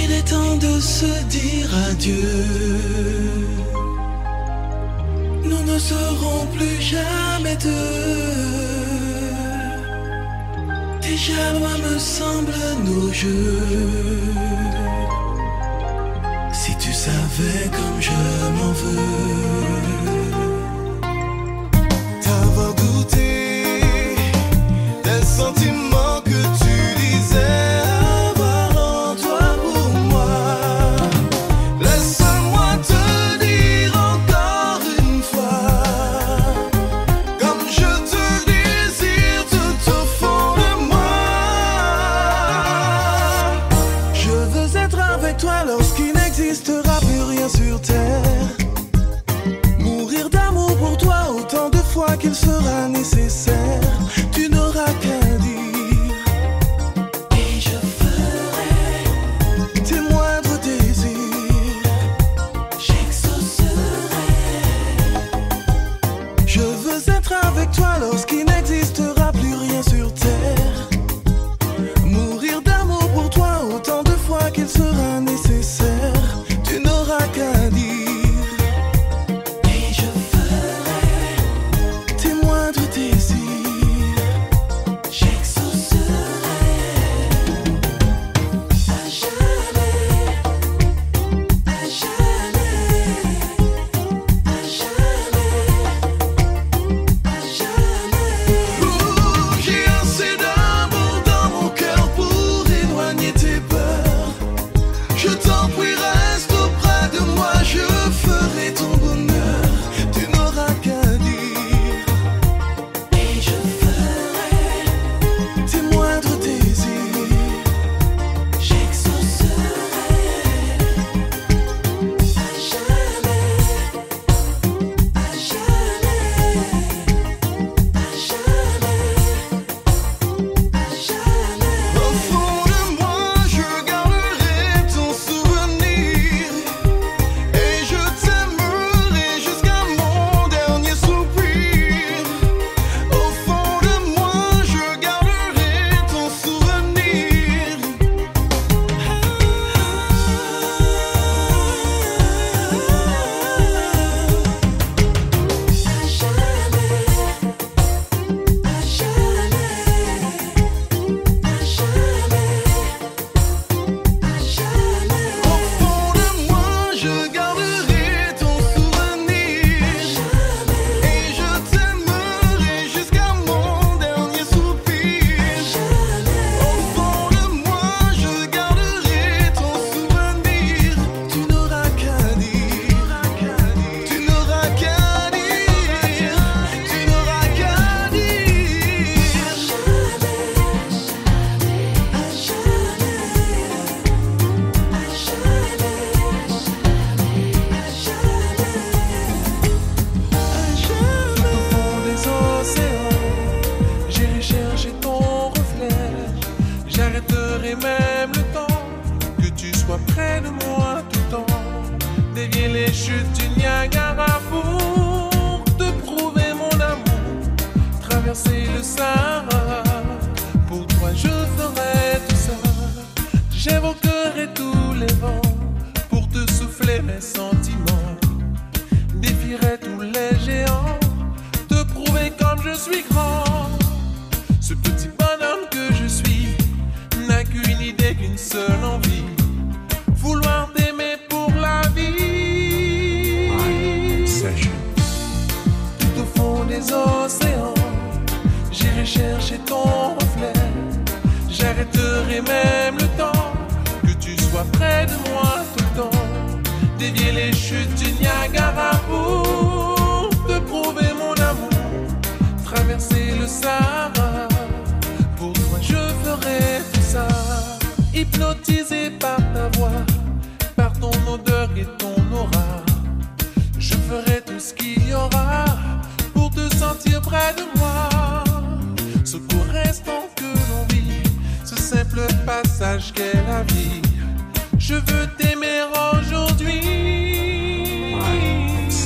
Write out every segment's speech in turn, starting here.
Il est temps de se dire adieu. Nous ne serons plus jamais deux. Déjà loin me semblent nos jeux. Si tu savais comme je m'en veux. T'avoir goûté des sentiments.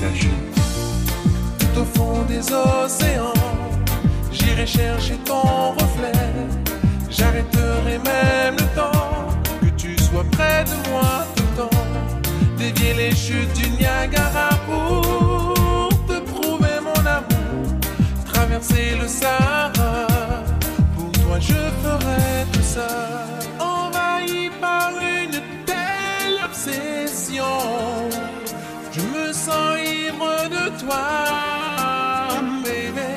Tout au fond des océans, j'irai chercher ton reflet. J'arrêterai même le temps que tu sois près de moi tout le temps. Dévier les chutes du Niagara pour te prouver mon amour. Traverser le Sahara, pour toi je ferai tout ça. Envahi par une telle obsession toi, bébé.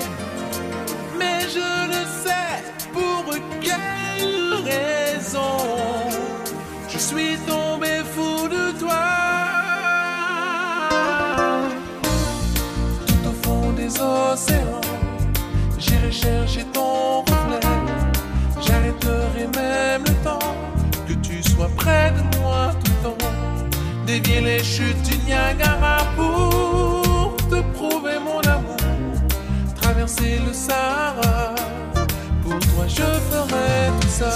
Mais je ne sais pour quelle raison je suis tombé fou de toi. Tout au fond des océans, j'irai chercher ton reflet. J'arrêterai même le temps que tu sois près de moi tout le temps. Dévier les chutes du Niagara pour traverser le Sahara. Pour toi, je ferai tout ça.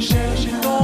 cherche pas.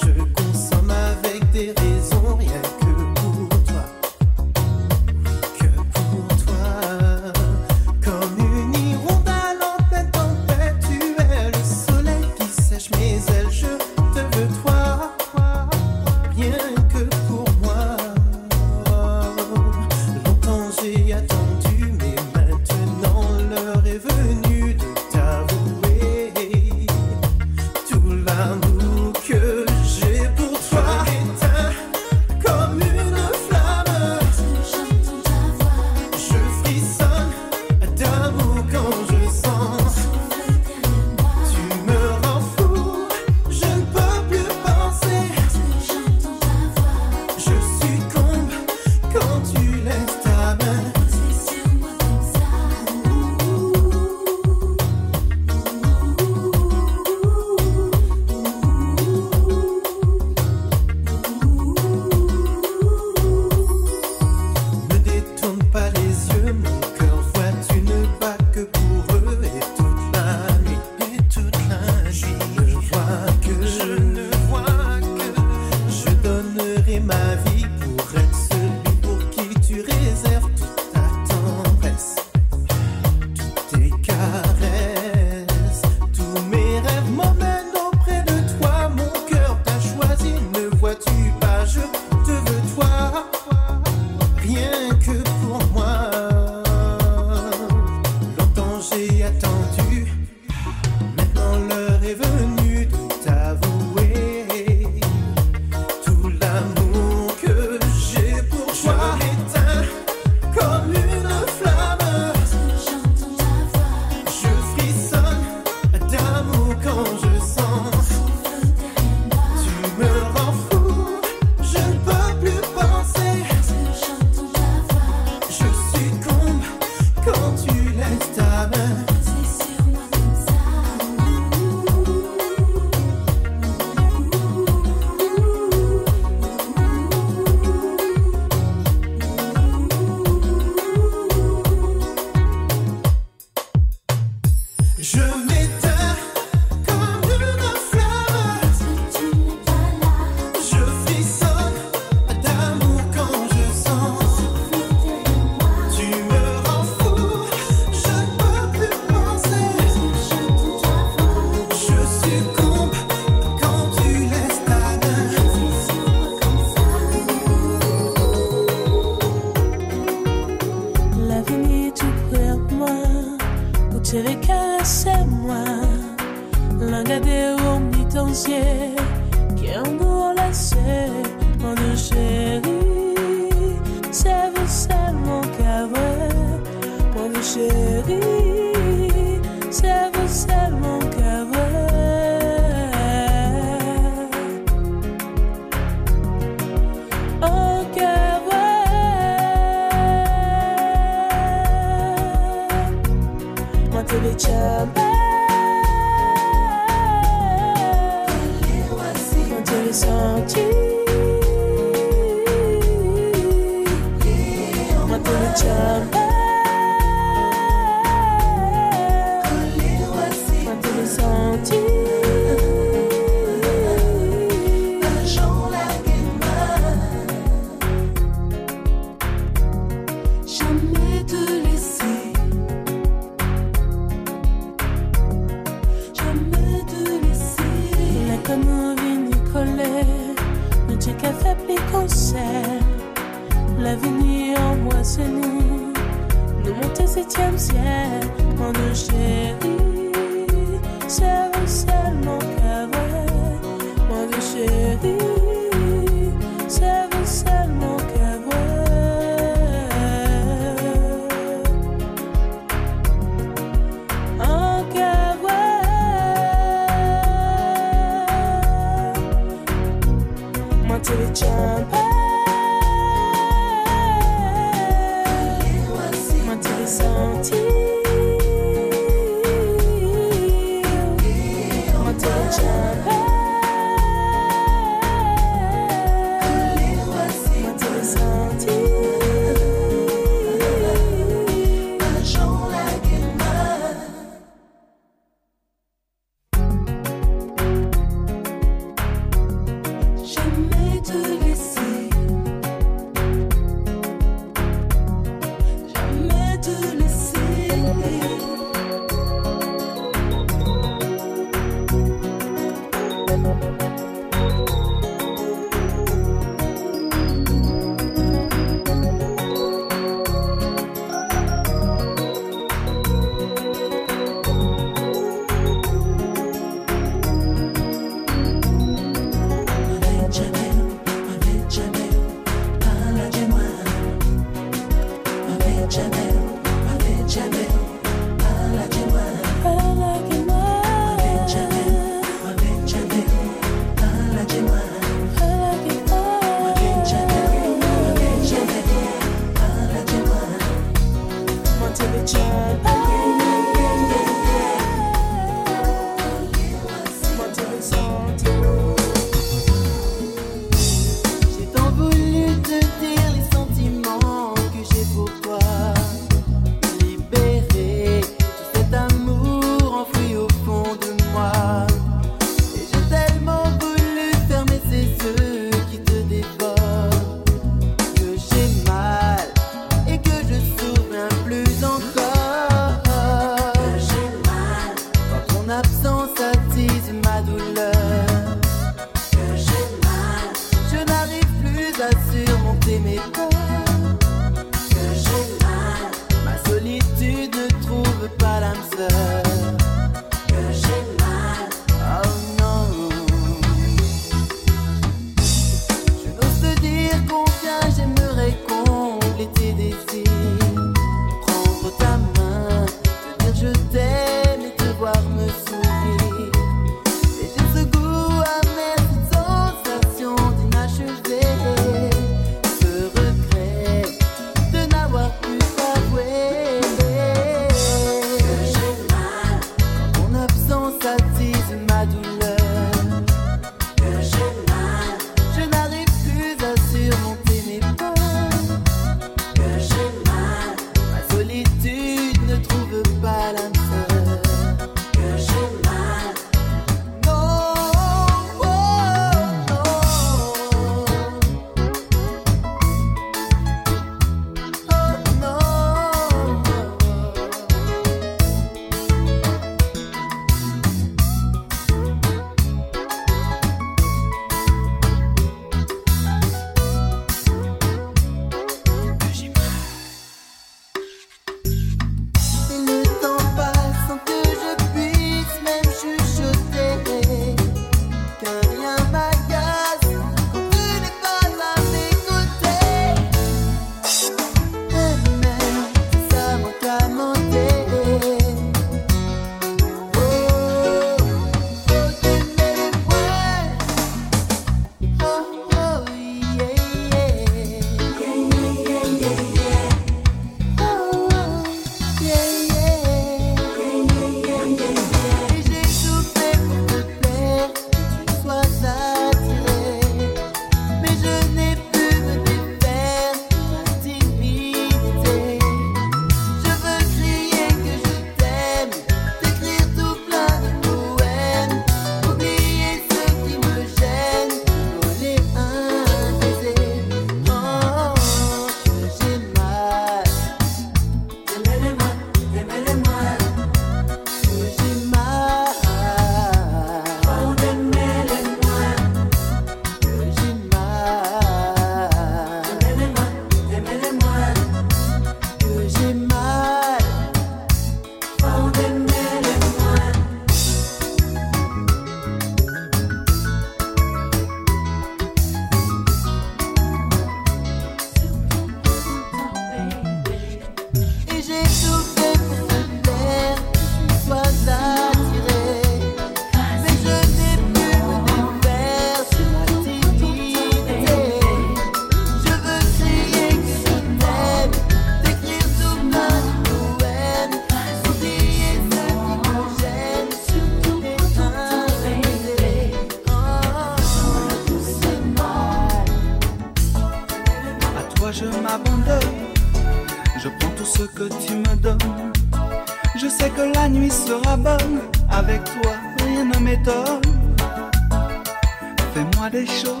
Fais-moi des choses,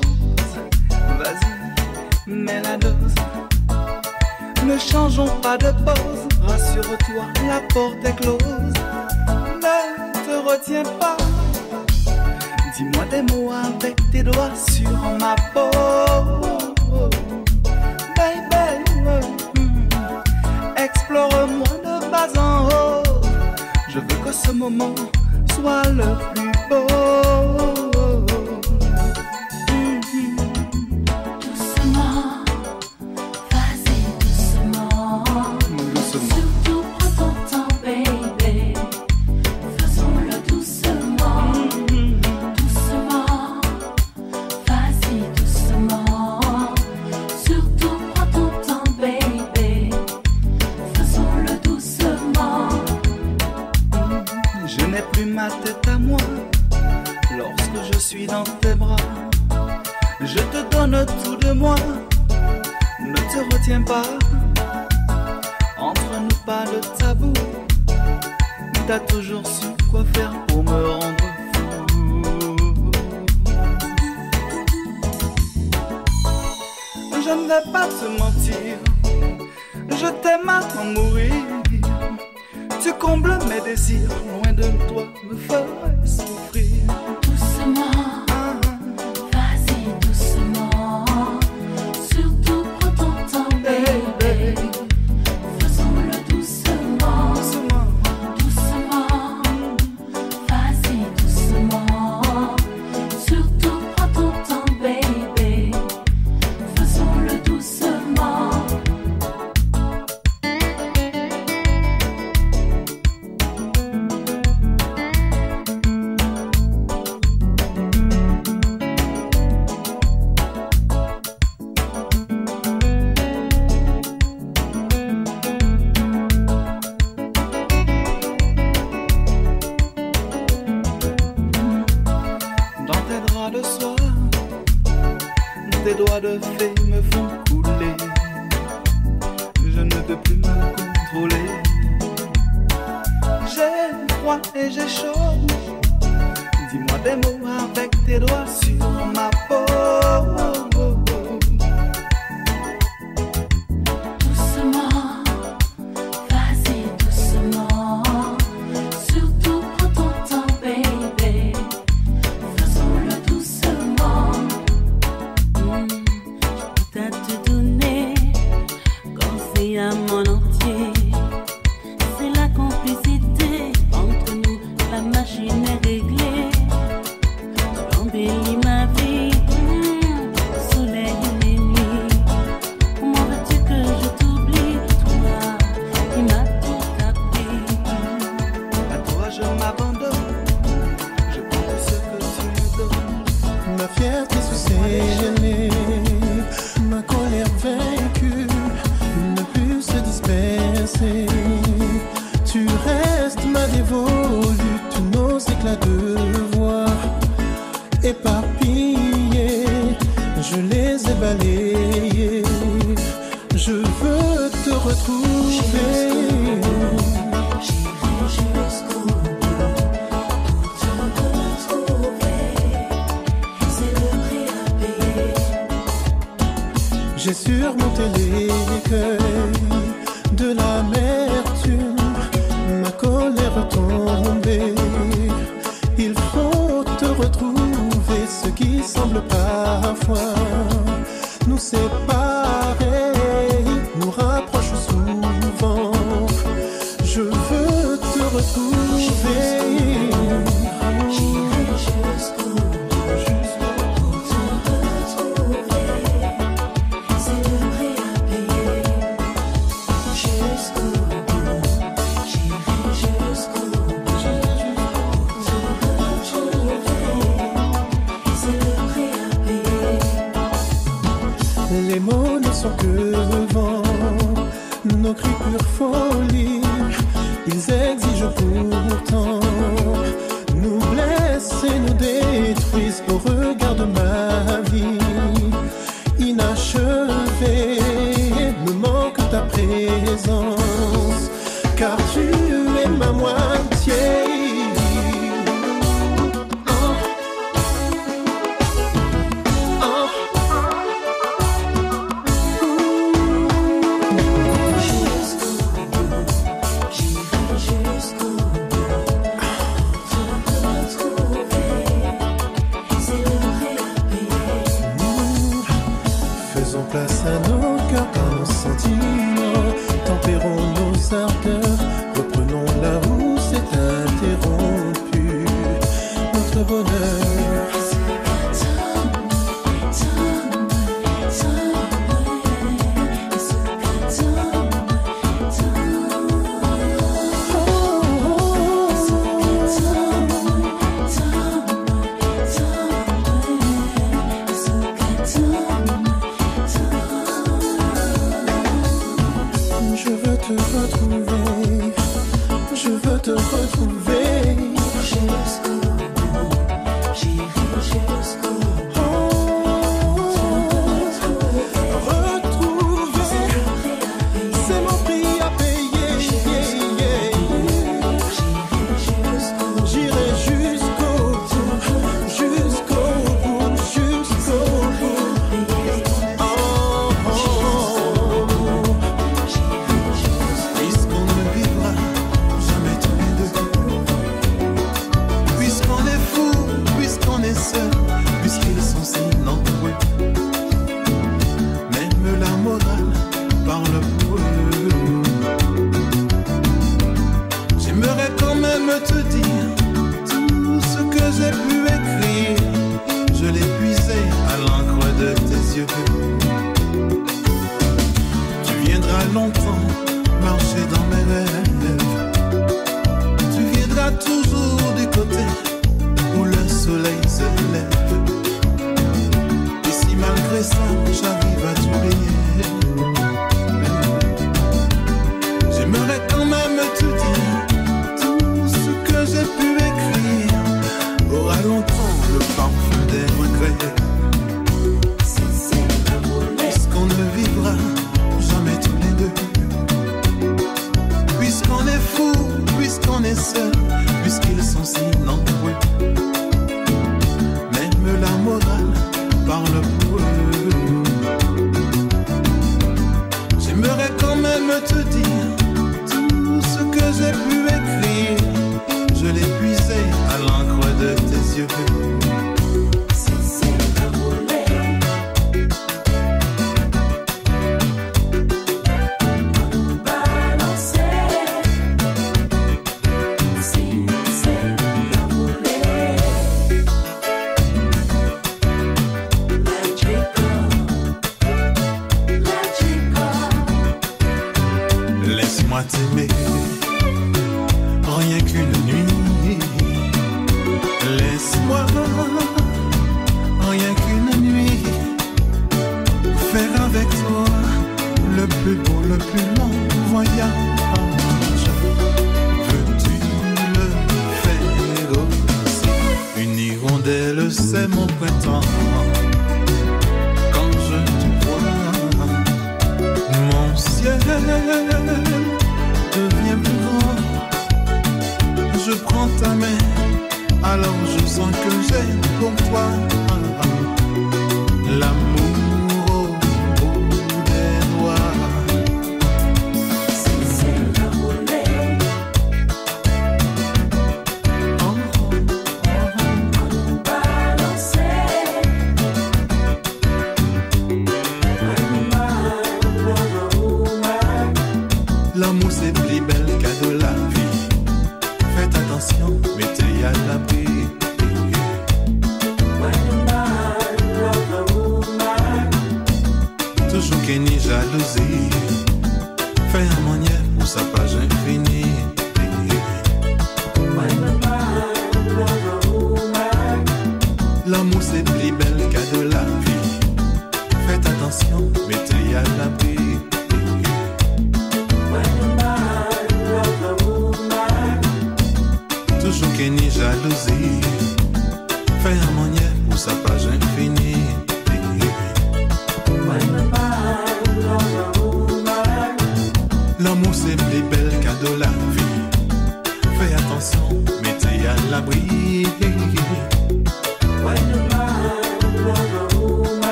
vas-y, mets la dose. Ne changeons pas de pause, rassure-toi, la porte est close. Ne te retiens pas. Dis-moi des mots avec tes doigts sur ma peau. Hmm. explore-moi de bas en haut. Je veux que ce moment soit le plus Oh. roi et j'ai chaud. Dis-moi des mots avec tes doigts sur ma car tu es ma moitié.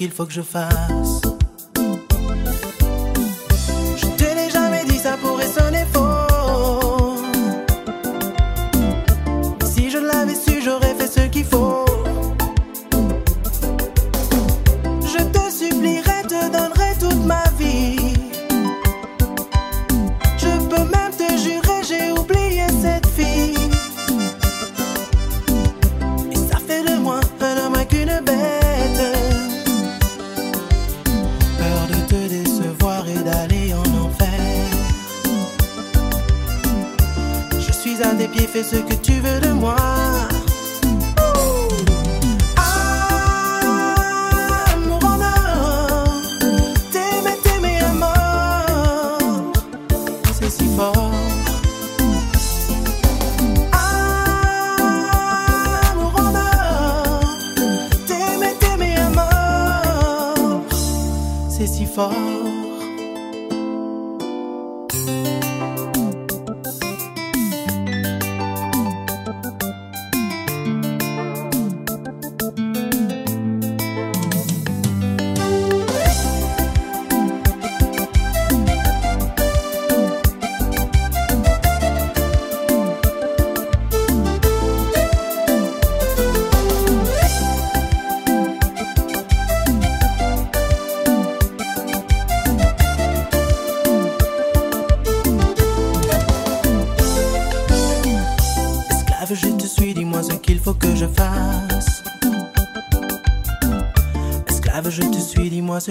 qu'il faut que je fasse.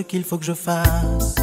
qu'il faut que je fasse.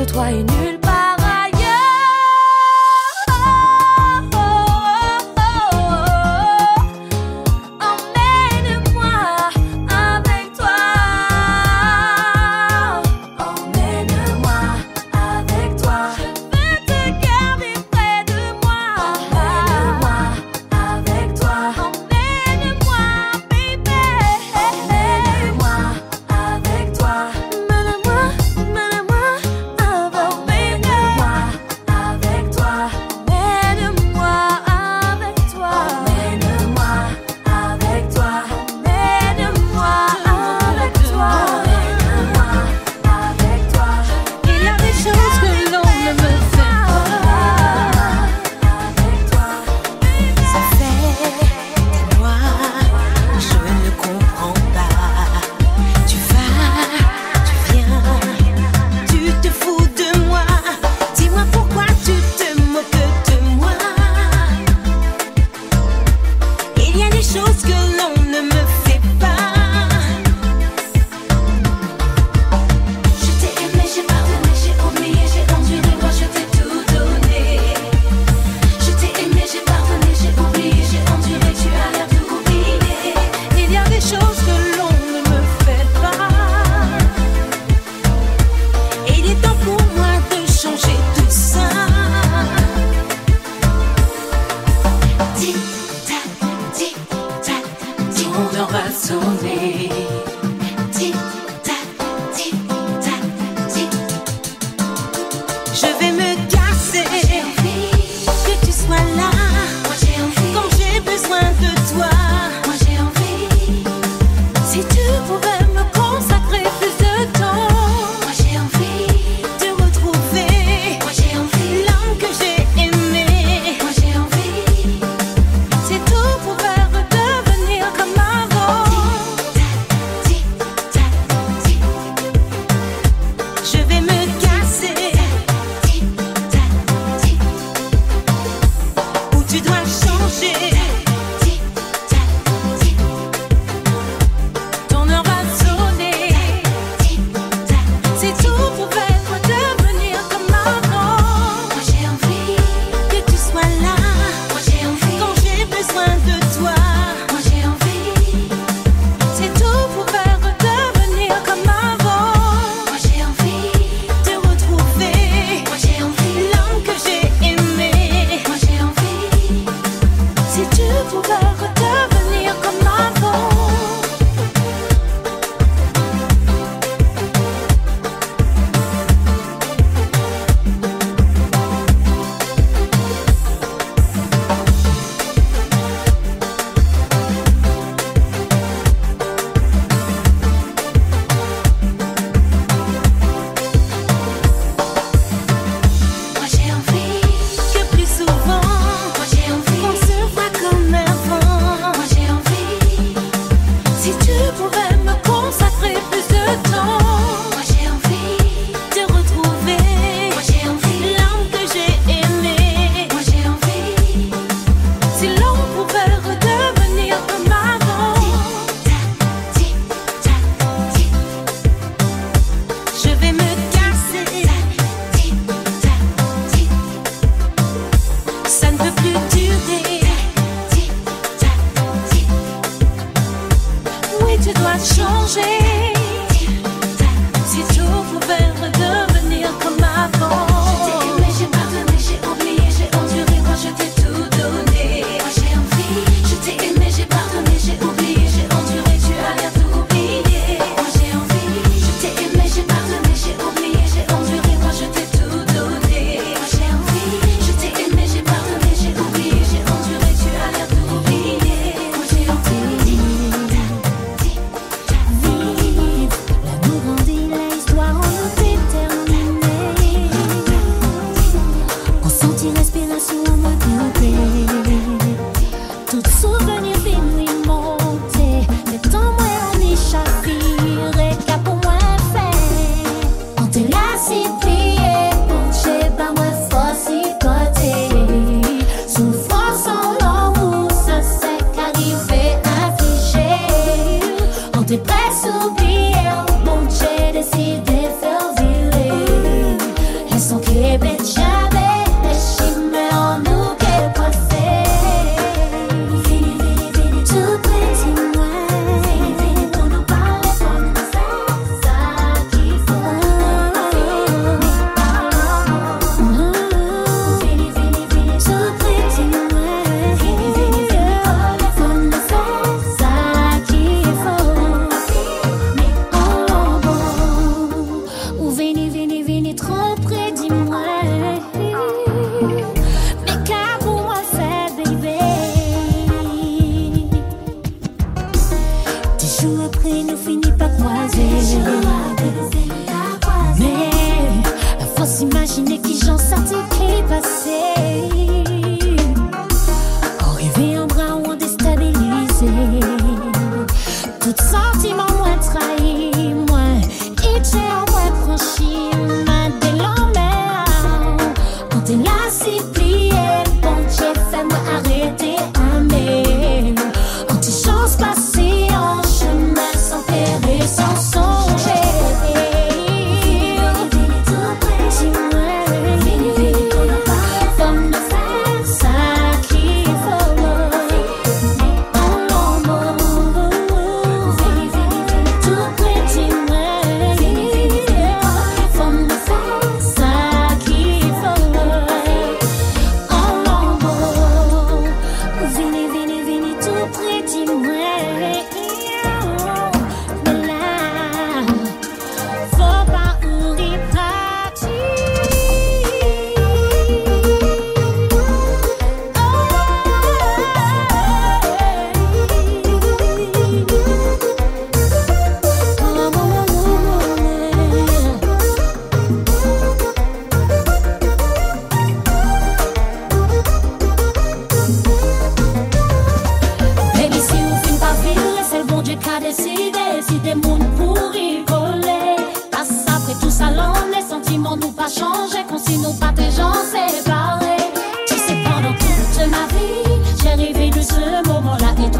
De toi et nulle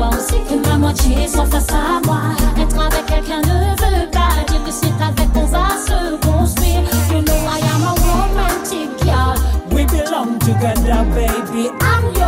soir aussi que ma moitié face à moi. Être avec quelqu'un ne veut pas dire que c'est avec qu'on va se construire. You know I am a romantic girl. We belong together, baby. I'm